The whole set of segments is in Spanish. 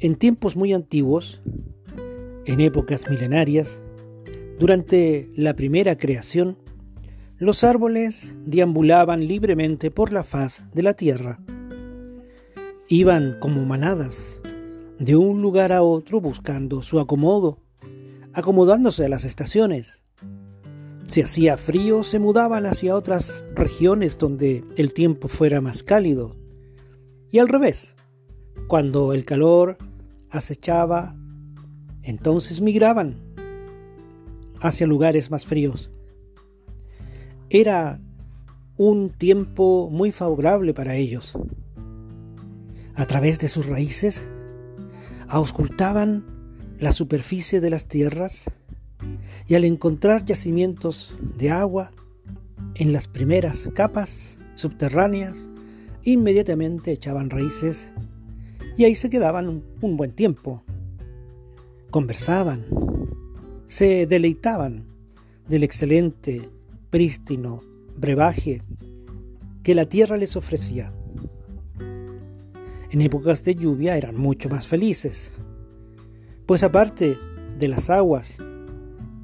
En tiempos muy antiguos, en épocas milenarias, durante la primera creación, los árboles deambulaban libremente por la faz de la tierra. Iban como manadas, de un lugar a otro buscando su acomodo, acomodándose a las estaciones. Si hacía frío, se mudaban hacia otras regiones donde el tiempo fuera más cálido. Y al revés, cuando el calor acechaba, entonces migraban hacia lugares más fríos. Era un tiempo muy favorable para ellos. A través de sus raíces, auscultaban la superficie de las tierras y al encontrar yacimientos de agua en las primeras capas subterráneas, inmediatamente echaban raíces y ahí se quedaban un, buen tiempo. Conversaban, se deleitaban del excelente, prístino brebaje que la tierra les ofrecía. En épocas de lluvia eran mucho más felices, pues aparte de las aguas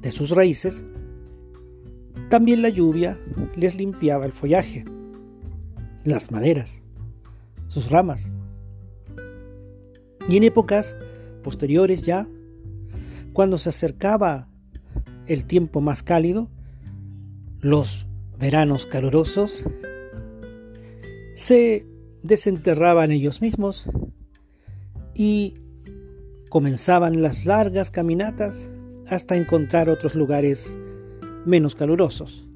de sus raíces, también la lluvia les limpiaba el follaje, las maderas, sus ramas, y en épocas posteriores ya, cuando se acercaba el tiempo más cálido, los veranos calurosos, se desenterraban ellos mismos y comenzaban las largas caminatas hasta encontrar otros lugares menos calurosos.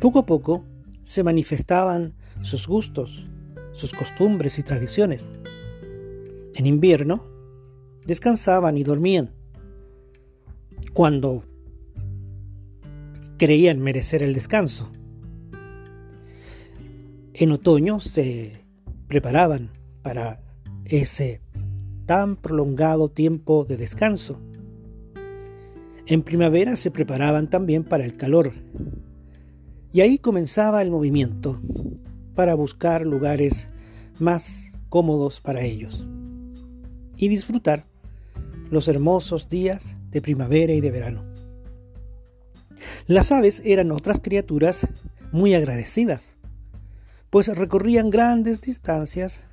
Poco a poco se manifestaban sus gustos, sus costumbres y tradiciones. En invierno, descansaban y dormían. Cuando creían merecer el descanso. En otoño se preparaban para ese tan prolongado tiempo de descanso. En primavera se preparaban también para el calor. Y ahí comenzaba el movimiento para buscar lugares más cómodos para ellos y disfrutar los hermosos días de primavera y de verano. Las aves eran otras criaturas muy agradecidas, pues recorrían grandes distancias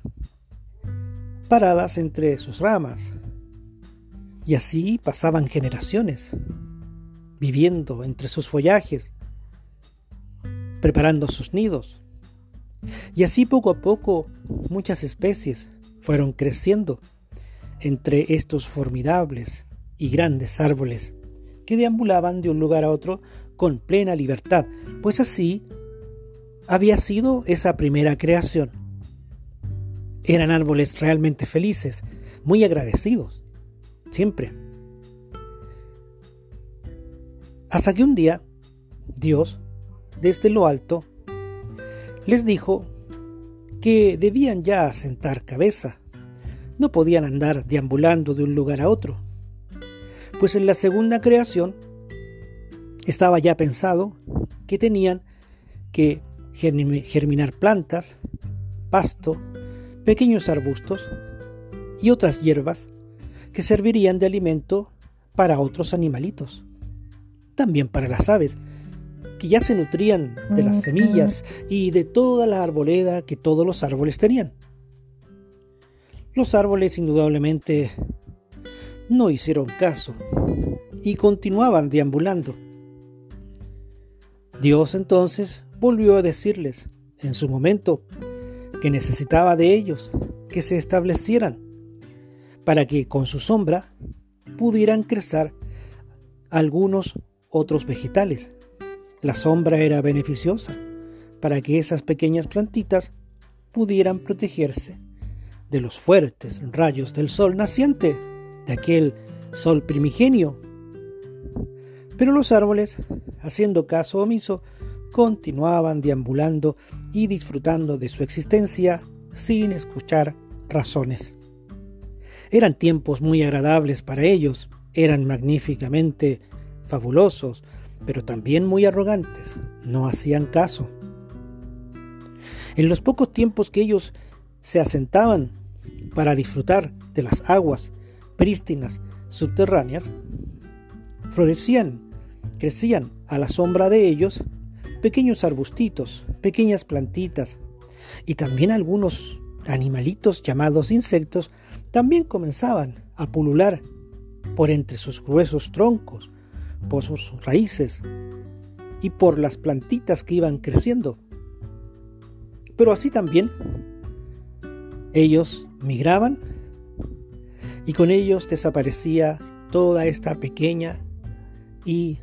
paradas entre sus ramas, y así pasaban generaciones, viviendo entre sus follajes, preparando sus nidos. Y así poco a poco muchas especies fueron creciendo entre estos formidables y grandes árboles que deambulaban de un lugar a otro con plena libertad, pues así había sido esa primera creación. Eran árboles realmente felices, muy agradecidos, siempre. Hasta que un día Dios, desde lo alto, les dijo que debían ya asentar cabeza no podían andar deambulando de un lugar a otro. Pues en la segunda creación estaba ya pensado que tenían que germinar plantas, pasto, pequeños arbustos y otras hierbas que servirían de alimento para otros animalitos. También para las aves, que ya se nutrían de las semillas y de toda la arboleda que todos los árboles tenían. Los árboles indudablemente no hicieron caso y continuaban deambulando. Dios entonces volvió a decirles en su momento que necesitaba de ellos que se establecieran para que con su sombra pudieran crecer algunos otros vegetales. La sombra era beneficiosa para que esas pequeñas plantitas pudieran protegerse de los fuertes rayos del sol naciente, de aquel sol primigenio. Pero los árboles, haciendo caso omiso, continuaban deambulando y disfrutando de su existencia sin escuchar razones. Eran tiempos muy agradables para ellos, eran magníficamente fabulosos, pero también muy arrogantes, no hacían caso. En los pocos tiempos que ellos se asentaban para disfrutar de las aguas prístinas subterráneas, florecían, crecían a la sombra de ellos pequeños arbustitos, pequeñas plantitas y también algunos animalitos llamados insectos también comenzaban a pulular por entre sus gruesos troncos, por sus raíces y por las plantitas que iban creciendo. Pero así también ellos migraban y con ellos desaparecía toda esta pequeña y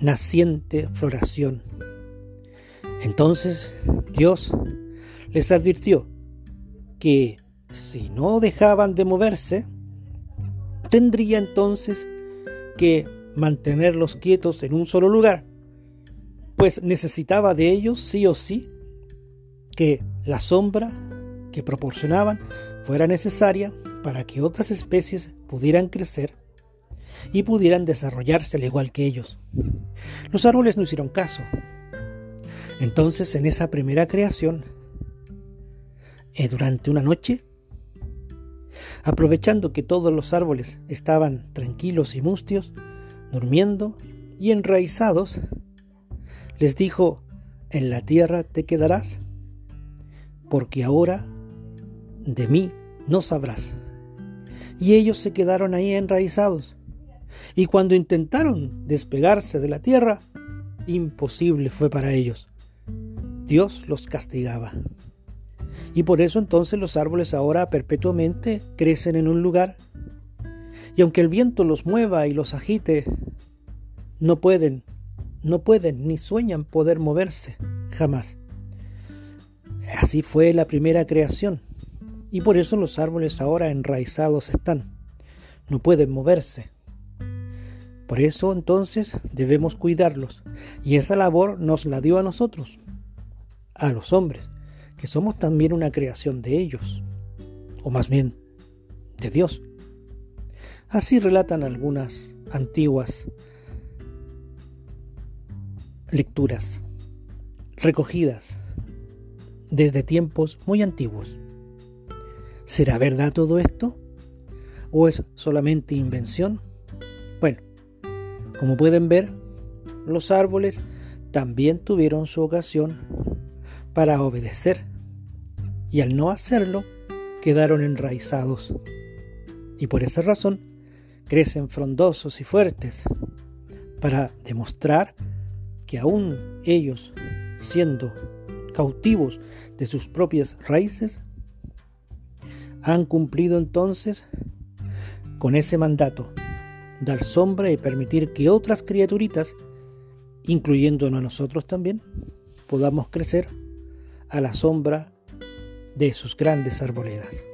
naciente floración. Entonces Dios les advirtió que si no dejaban de moverse, tendría entonces que mantenerlos quietos en un solo lugar, pues necesitaba de ellos sí o sí que la sombra que proporcionaban fuera necesaria para que otras especies pudieran crecer y pudieran desarrollarse al igual que ellos. Los árboles no hicieron caso. Entonces en esa primera creación, eh, durante una noche, aprovechando que todos los árboles estaban tranquilos y mustios, durmiendo y enraizados, les dijo, en la tierra te quedarás, porque ahora de mí no sabrás. Y ellos se quedaron ahí enraizados. Y cuando intentaron despegarse de la tierra, imposible fue para ellos. Dios los castigaba. Y por eso entonces los árboles ahora perpetuamente crecen en un lugar. Y aunque el viento los mueva y los agite, no pueden, no pueden ni sueñan poder moverse jamás. Así fue la primera creación. Y por eso los árboles ahora enraizados están. No pueden moverse. Por eso entonces debemos cuidarlos. Y esa labor nos la dio a nosotros, a los hombres, que somos también una creación de ellos, o más bien de Dios. Así relatan algunas antiguas lecturas recogidas desde tiempos muy antiguos. ¿Será verdad todo esto? ¿O es solamente invención? Bueno, como pueden ver, los árboles también tuvieron su ocasión para obedecer y al no hacerlo quedaron enraizados. Y por esa razón crecen frondosos y fuertes para demostrar que aún ellos, siendo cautivos de sus propias raíces, han cumplido entonces con ese mandato, dar sombra y permitir que otras criaturitas, incluyéndonos a nosotros también, podamos crecer a la sombra de sus grandes arboledas.